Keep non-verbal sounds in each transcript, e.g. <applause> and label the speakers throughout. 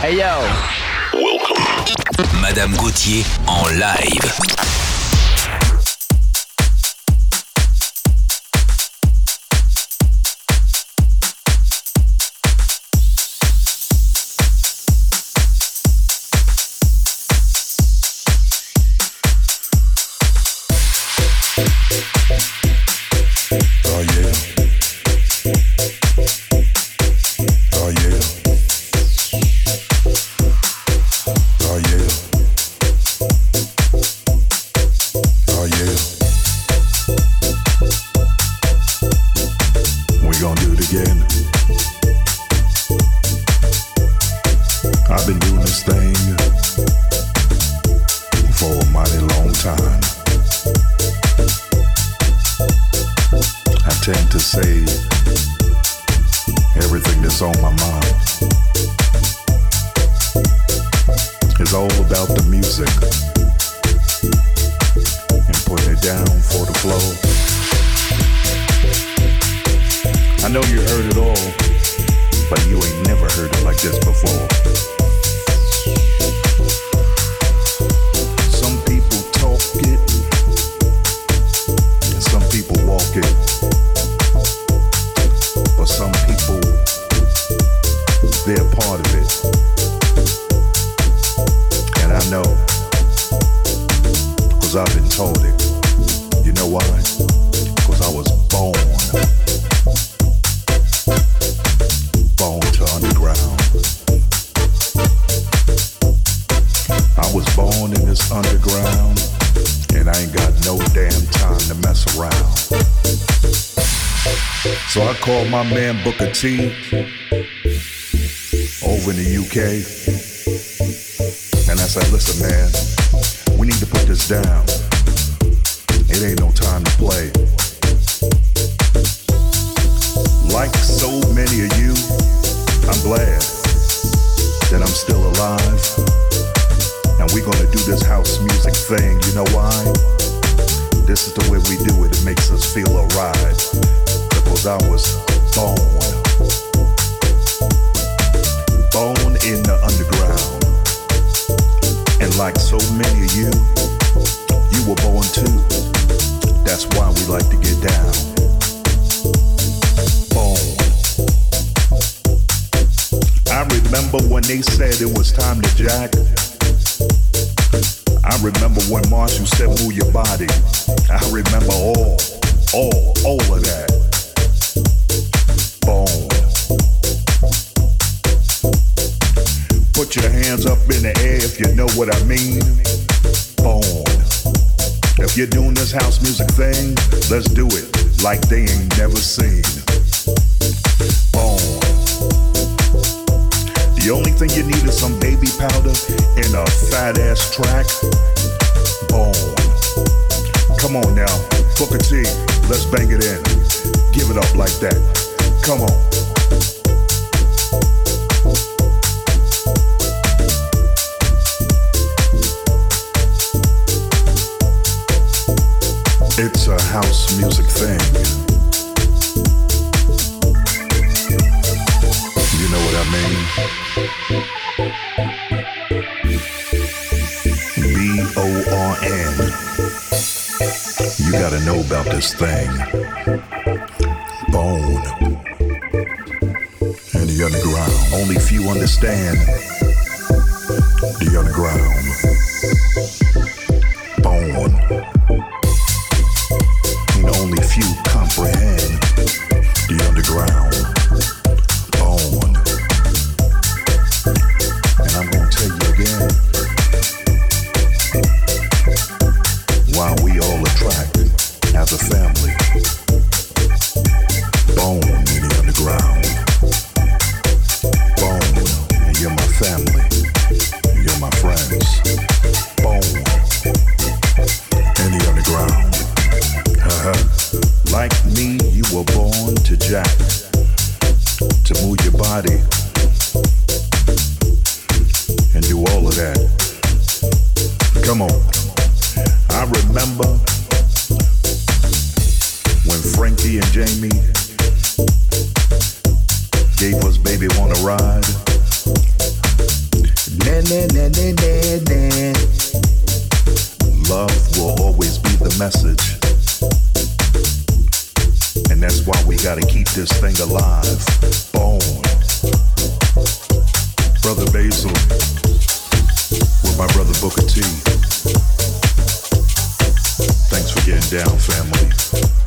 Speaker 1: Hey yo.
Speaker 2: Welcome. Madame Gauthier en live.
Speaker 3: Man like so many of you, you were born too. That's why we like to get down. Bone. I remember when they said it was time to jack. I remember when Marshall said move your body. I remember all, all, all of that. If you know what I mean. Born. If you're doing this house music thing, let's do it like they ain't never seen. Born. The only thing you need is some baby powder and a fat ass track. Born. Come on now, Booker T, let's bang it in. Give it up like that. Come on. It's a house music thing. You know what I mean? B O R N. You gotta know about this thing. Bone. And the underground. Only few understand the underground. message. And that's why we gotta keep this thing alive, born. Brother Basil, with my brother Booker T. Thanks for getting down, family.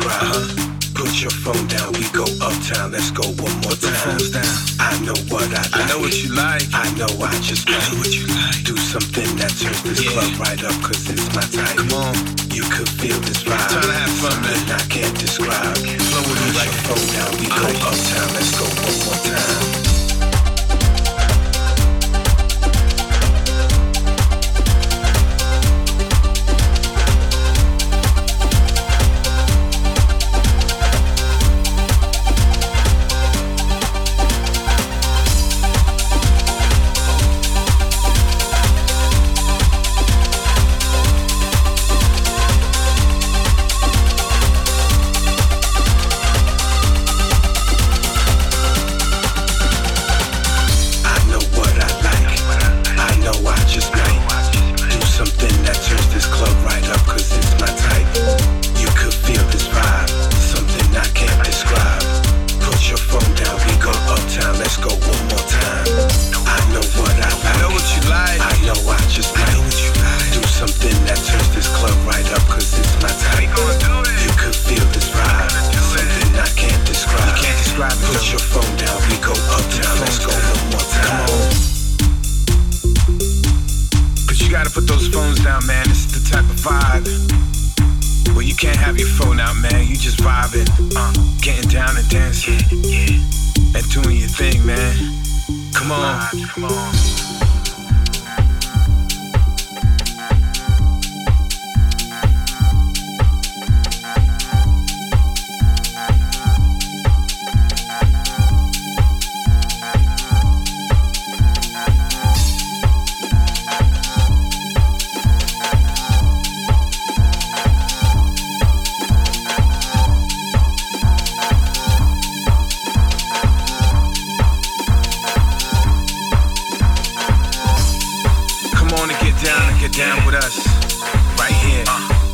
Speaker 1: Describe. Put your phone down, we go uptown, let's go one more
Speaker 4: Put
Speaker 1: time.
Speaker 4: down.
Speaker 1: I know what I like.
Speaker 4: I know what you like.
Speaker 1: I know I just
Speaker 4: I know what you like.
Speaker 1: do something that turns this
Speaker 4: Yeah.
Speaker 1: club right up, cause it's my time.
Speaker 4: Come on.
Speaker 1: You could feel this vibe. Down
Speaker 4: and get down with us. Right here,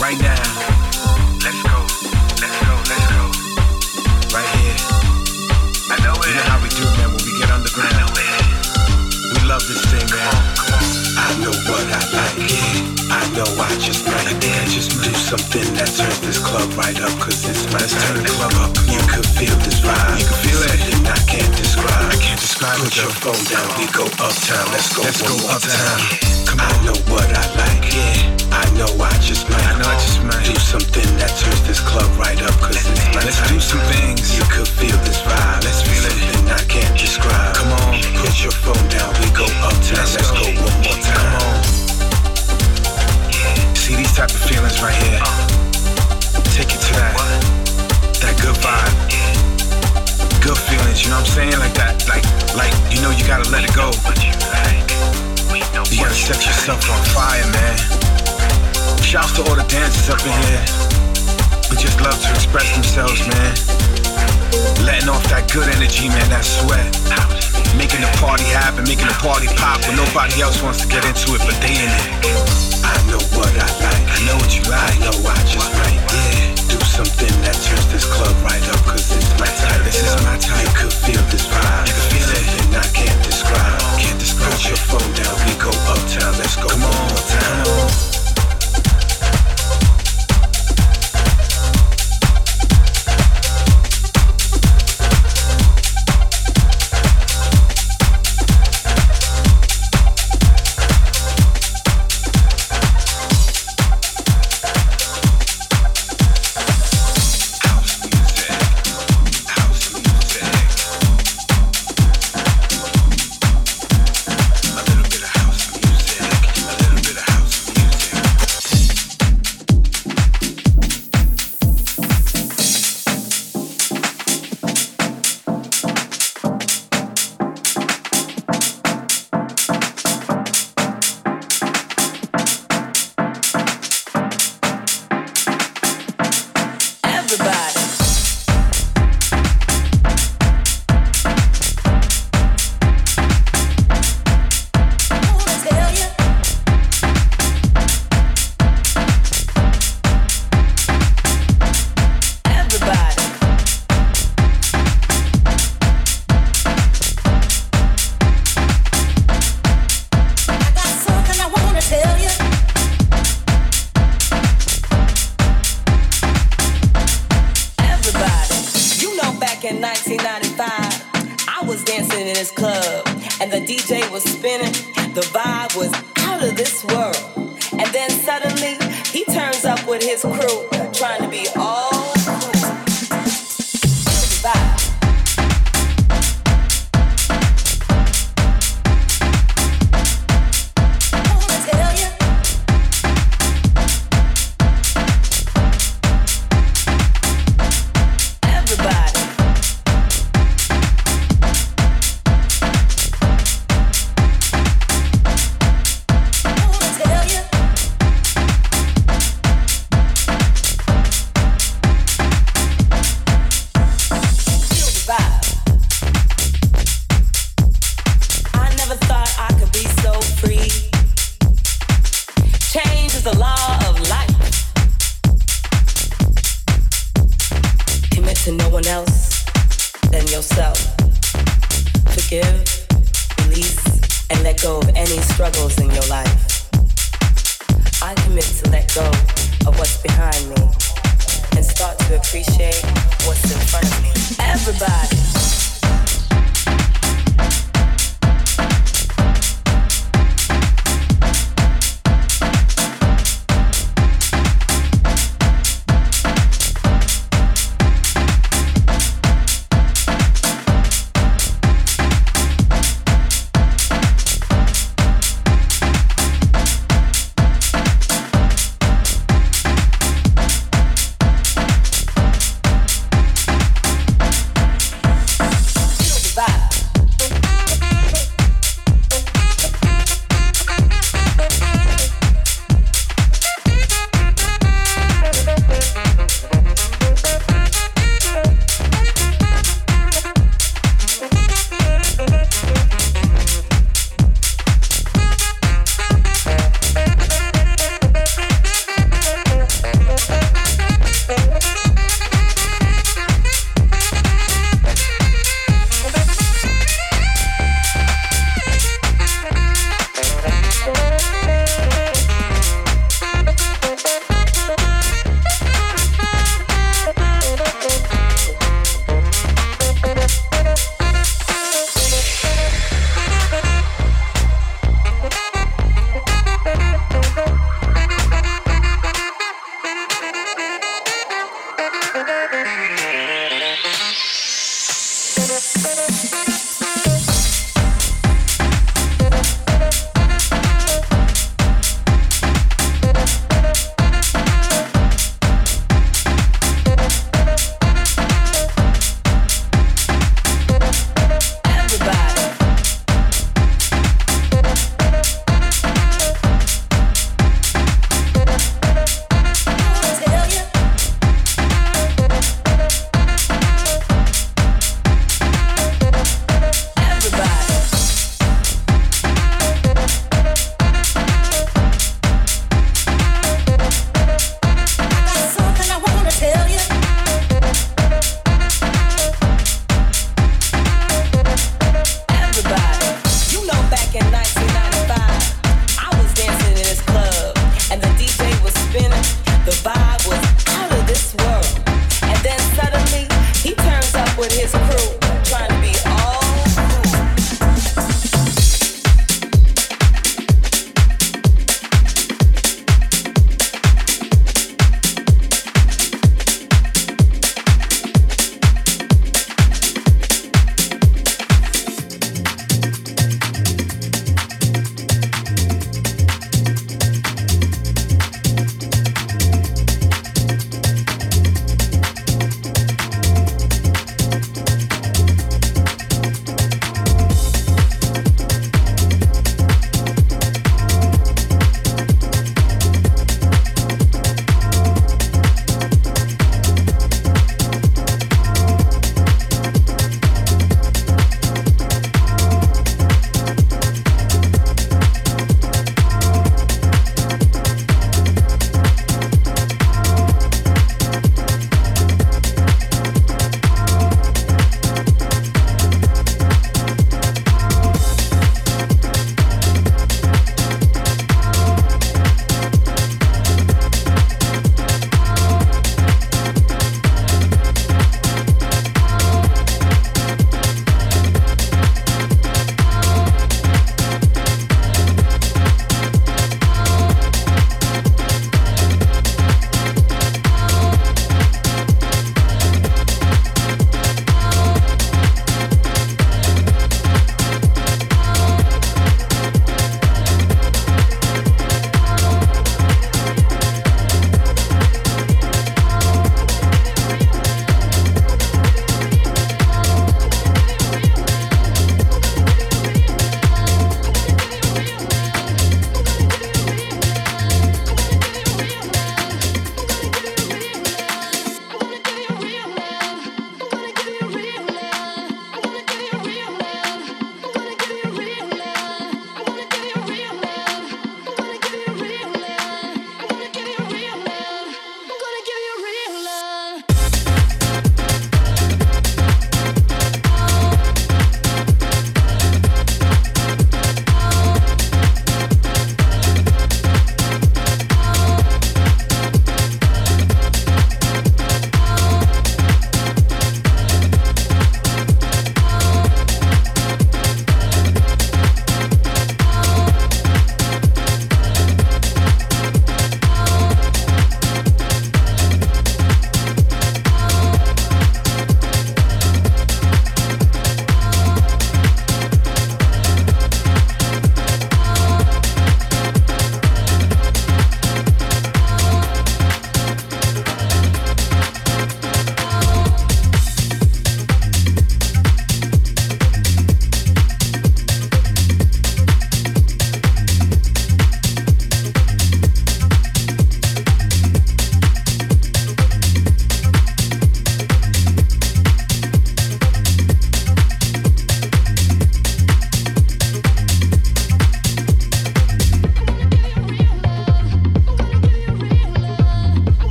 Speaker 4: right now. Let's go, let's go, let's go. Right here. I know it. You know how we do, man, when we get underground. I know it. We love this thing, man.
Speaker 1: Come on, I know what I like. yeah. I know I just might. I something that turns this club right up, cause it's my
Speaker 4: Let's
Speaker 1: turn.
Speaker 4: the club up.
Speaker 1: You could feel this vibe.
Speaker 4: You can feel it.
Speaker 1: Something I can't describe.
Speaker 4: I can't describe
Speaker 1: Put your phone down, we go uptown. Let's go
Speaker 4: Let's go uptown. Come
Speaker 1: I
Speaker 4: on.
Speaker 1: know what I like.
Speaker 4: Yeah.
Speaker 1: I know I just might.
Speaker 4: I know I just might.
Speaker 1: do something that turns this club right up, cause it's my
Speaker 4: Let's do some things.
Speaker 1: You could feel this vibe.
Speaker 4: Let's feel it.
Speaker 1: Something I can't describe.
Speaker 4: Come on.
Speaker 1: Put your phone down, we go uptown.
Speaker 4: Let's
Speaker 1: Let's,
Speaker 4: go.
Speaker 1: go. one more time.
Speaker 4: Come on. See these type of feelings right here. Take it to that, that good vibe. Good feelings, you know what I'm saying? Like that, like, like you know you gotta let it go. You gotta set yourself on fire, man. Shouts to all the dancers up in here. We just love to express themselves, man. Letting off that good energy, man, that sweat. Making the party happen, making the party pop when nobody else wants to get into it, but they in it.
Speaker 1: I know what I like.
Speaker 4: I know what you
Speaker 1: I
Speaker 4: like.
Speaker 1: know I just might.
Speaker 4: Yeah.
Speaker 1: Do something that turns this club right up, cause it's my type.
Speaker 4: This is my type.
Speaker 1: You could feel this vibe.
Speaker 4: You can feel it.
Speaker 1: I can't describe.
Speaker 4: Can't describe
Speaker 1: Put your phone down, we go uptown. Let's go
Speaker 4: Come
Speaker 1: one
Speaker 4: on,
Speaker 1: more time.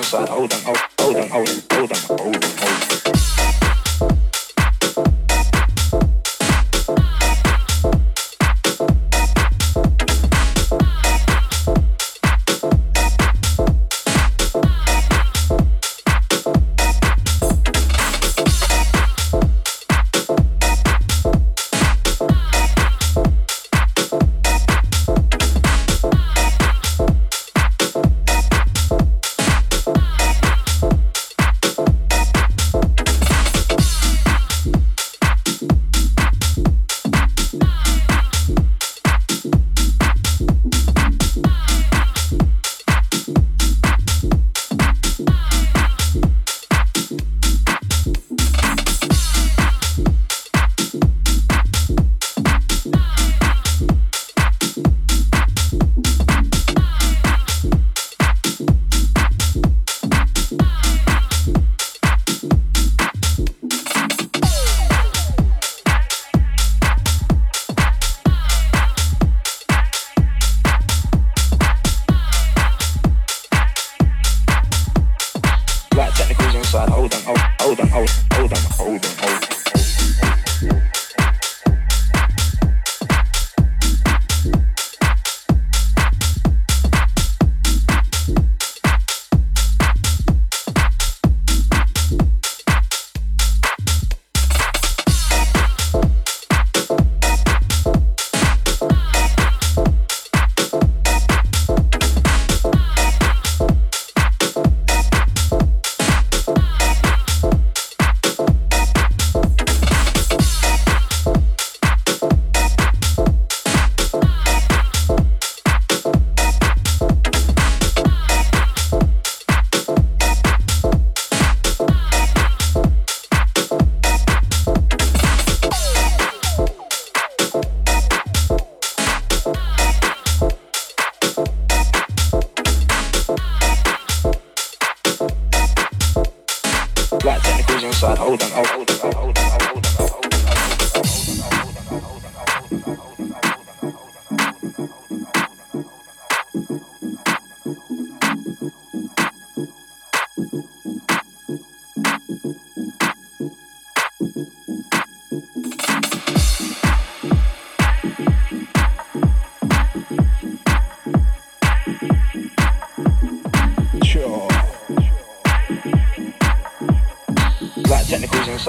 Speaker 5: Inside. Hold on, hold, on, hold on, hold on, hold on, hold on,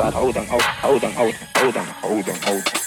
Speaker 5: hold on.
Speaker 6: sex machine man. Moving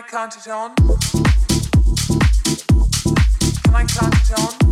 Speaker 6: I count it on? Can I count it on?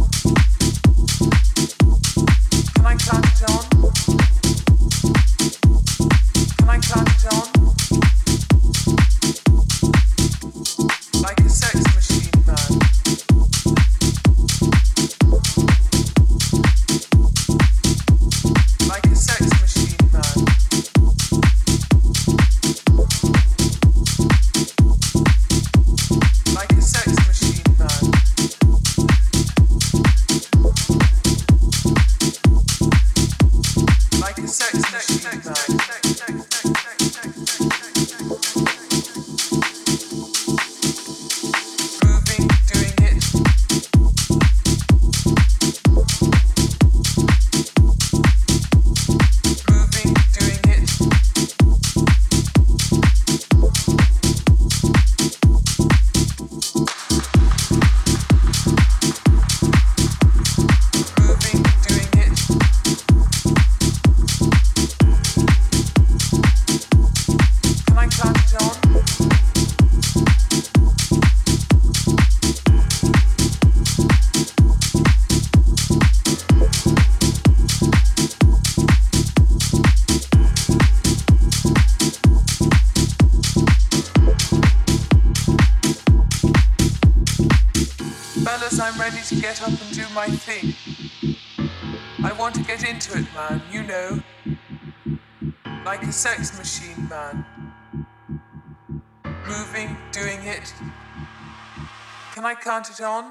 Speaker 6: count it on?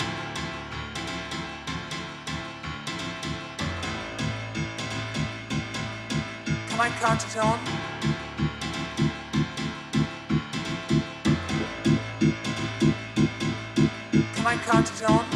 Speaker 6: Can I count it on? Can I count it on?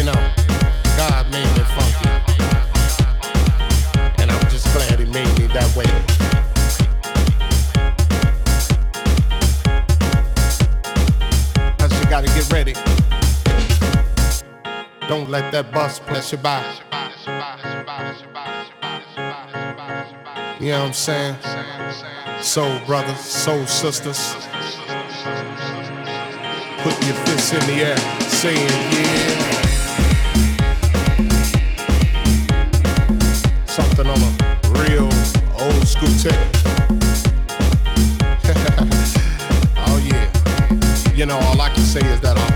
Speaker 6: You know God made this funky, and I'm just glad he made me that way. Cuz you got to get
Speaker 7: ready. Don't let that bus pass you by.
Speaker 8: You know what I'm saying? Soul brothers, soul sisters. Put your fists in the air, saying yeah. Something on a real old school tip. <laughs> oh yeah. You know, all I can say is that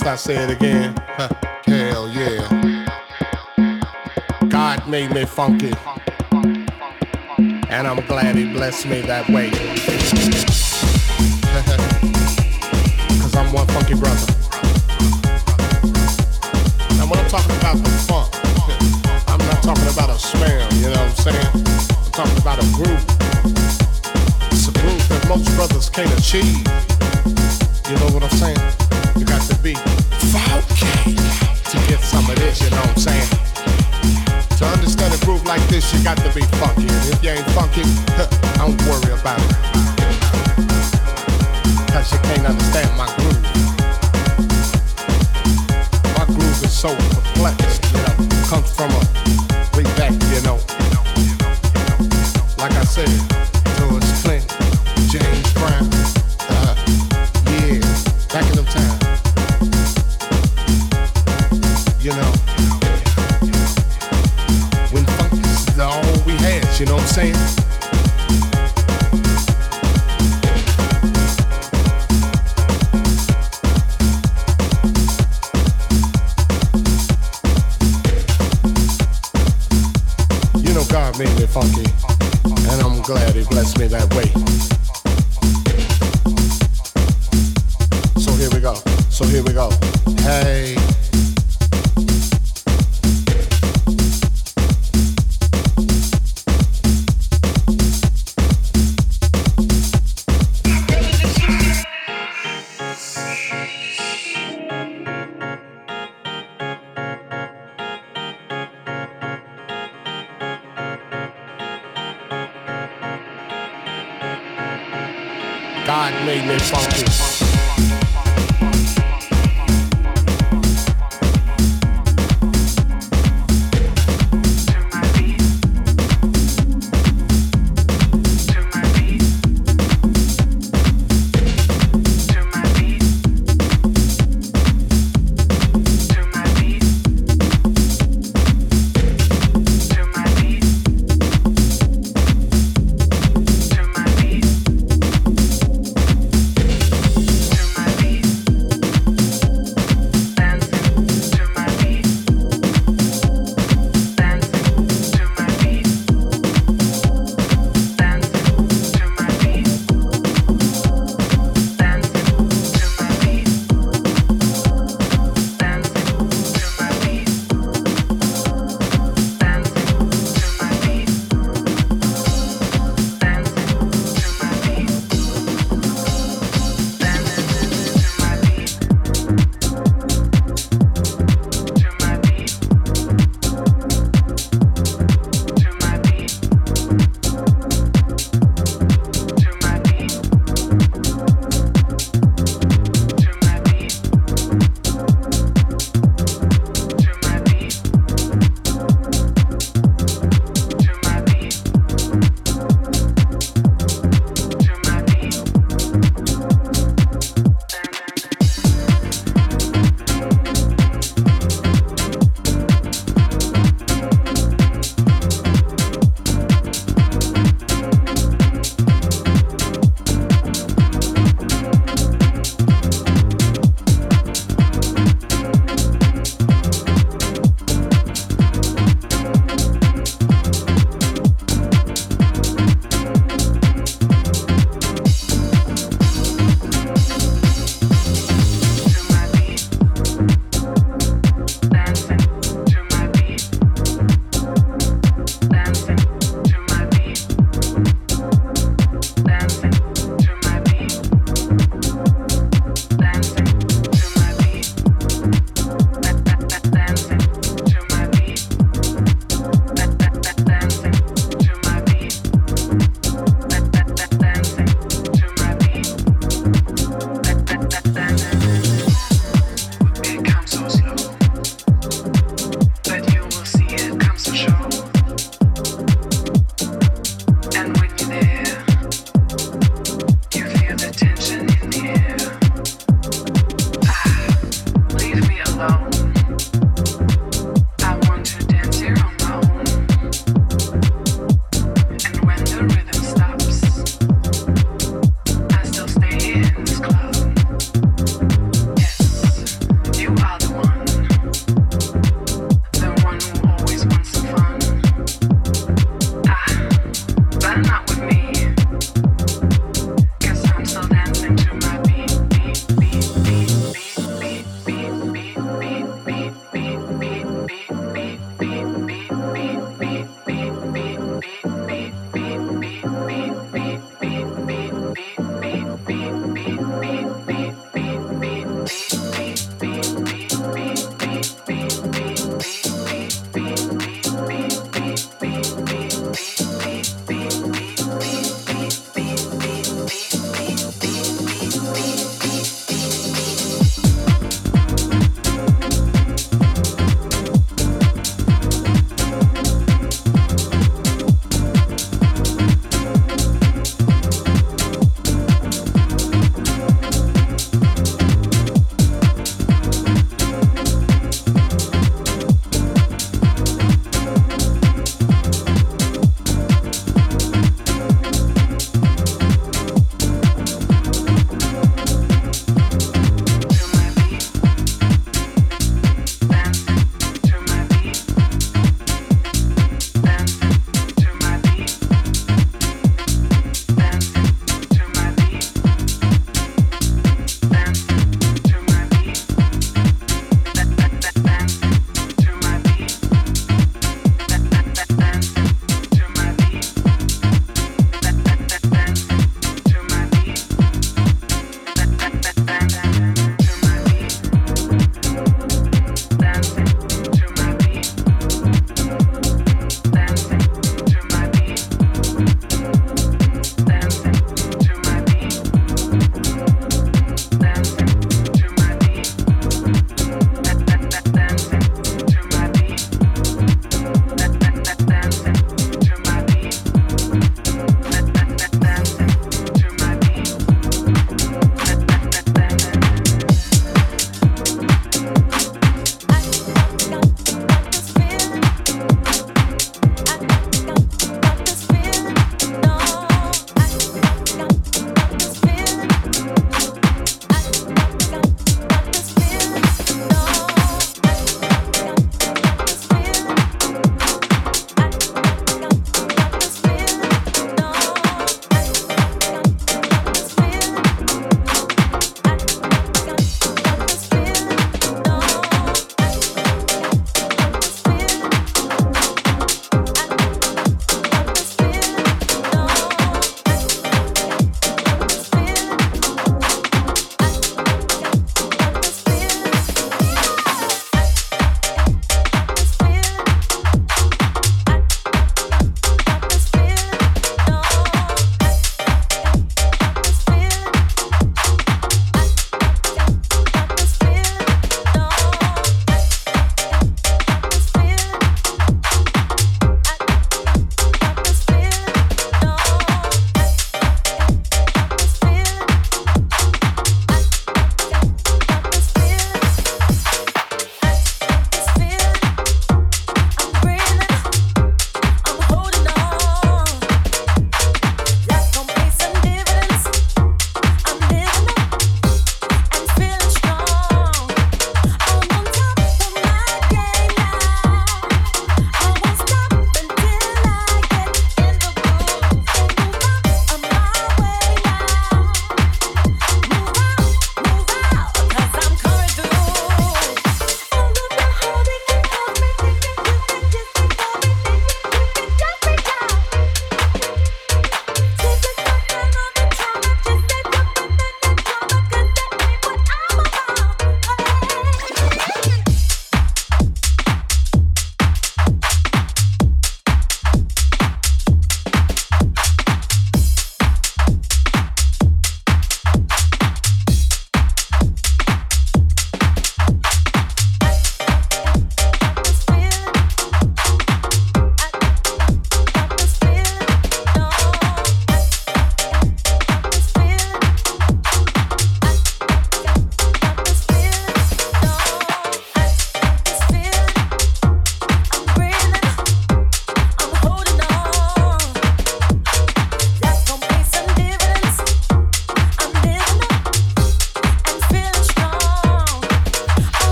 Speaker 8: Must I say it again? Hell yeah. God made me funky. And I'm glad he blessed me that way. <laughs> Cause I'm one funky brother. Now when I'm talking about the funk, <laughs> I'm not talking about a smell, you know what I'm saying? I'm talking about a groove. It's a groove that most brothers can't achieve. You know what I'm saying? To get some of this, you know what I'm saying? To understand a groove like this, you got to be funky. If you ain't funky, don't worry about it. Cause you can't understand my groove. My groove is so perplexed, you know, comes from a way back, you know. Like I said,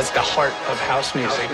Speaker 9: That's the heart of house music.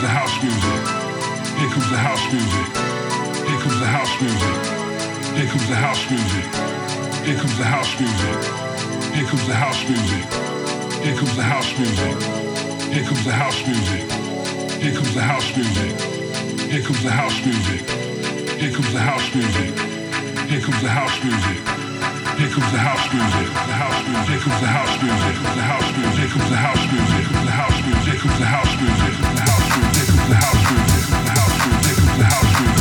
Speaker 10: comes the house music. Here comes the house music. Here comes the house music. Here comes the house music. Here comes the house music. Here comes the house music. Here comes the house music. Here comes the house music. Here comes the house music. Here comes the house music. Here comes the house music. Here comes the house music. Here comes the house music, the house music, here comes the house music, the house music, here comes the house music, the house music, here comes the house music, the house music the house music, the house music, the house music.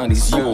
Speaker 11: Sound is yours.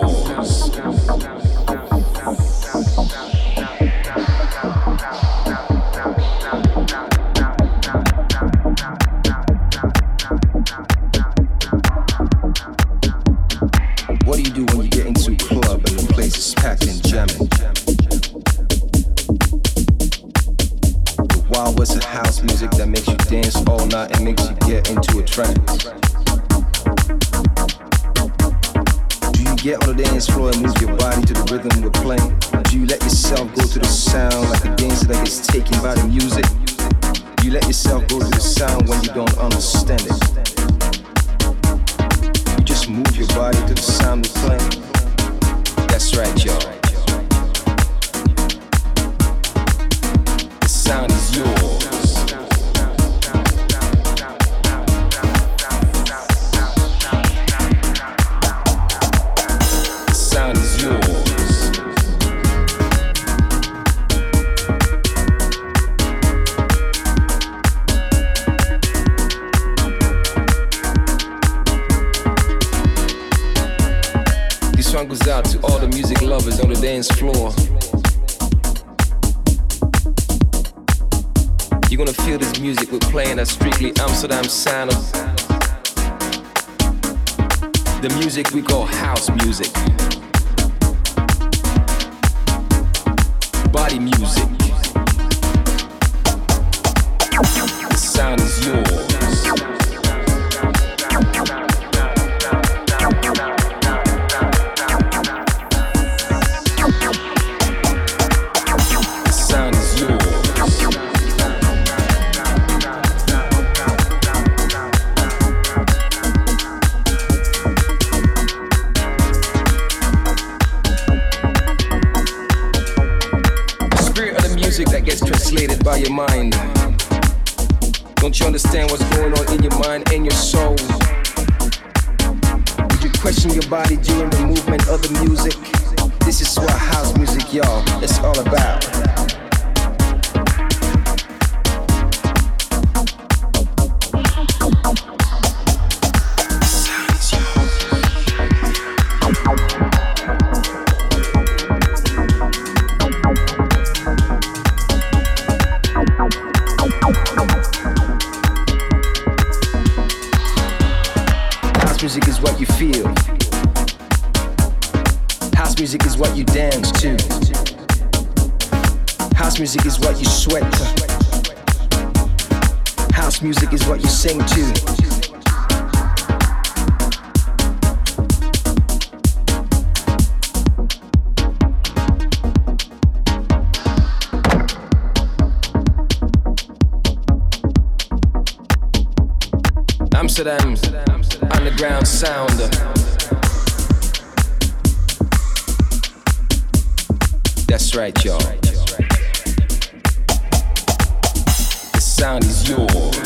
Speaker 11: is what you feel. House music is what you dance to. House music is what you sweat to. House music is what you sing to. Amsterdam's underground sound. That's right, y'all. The sound is yours.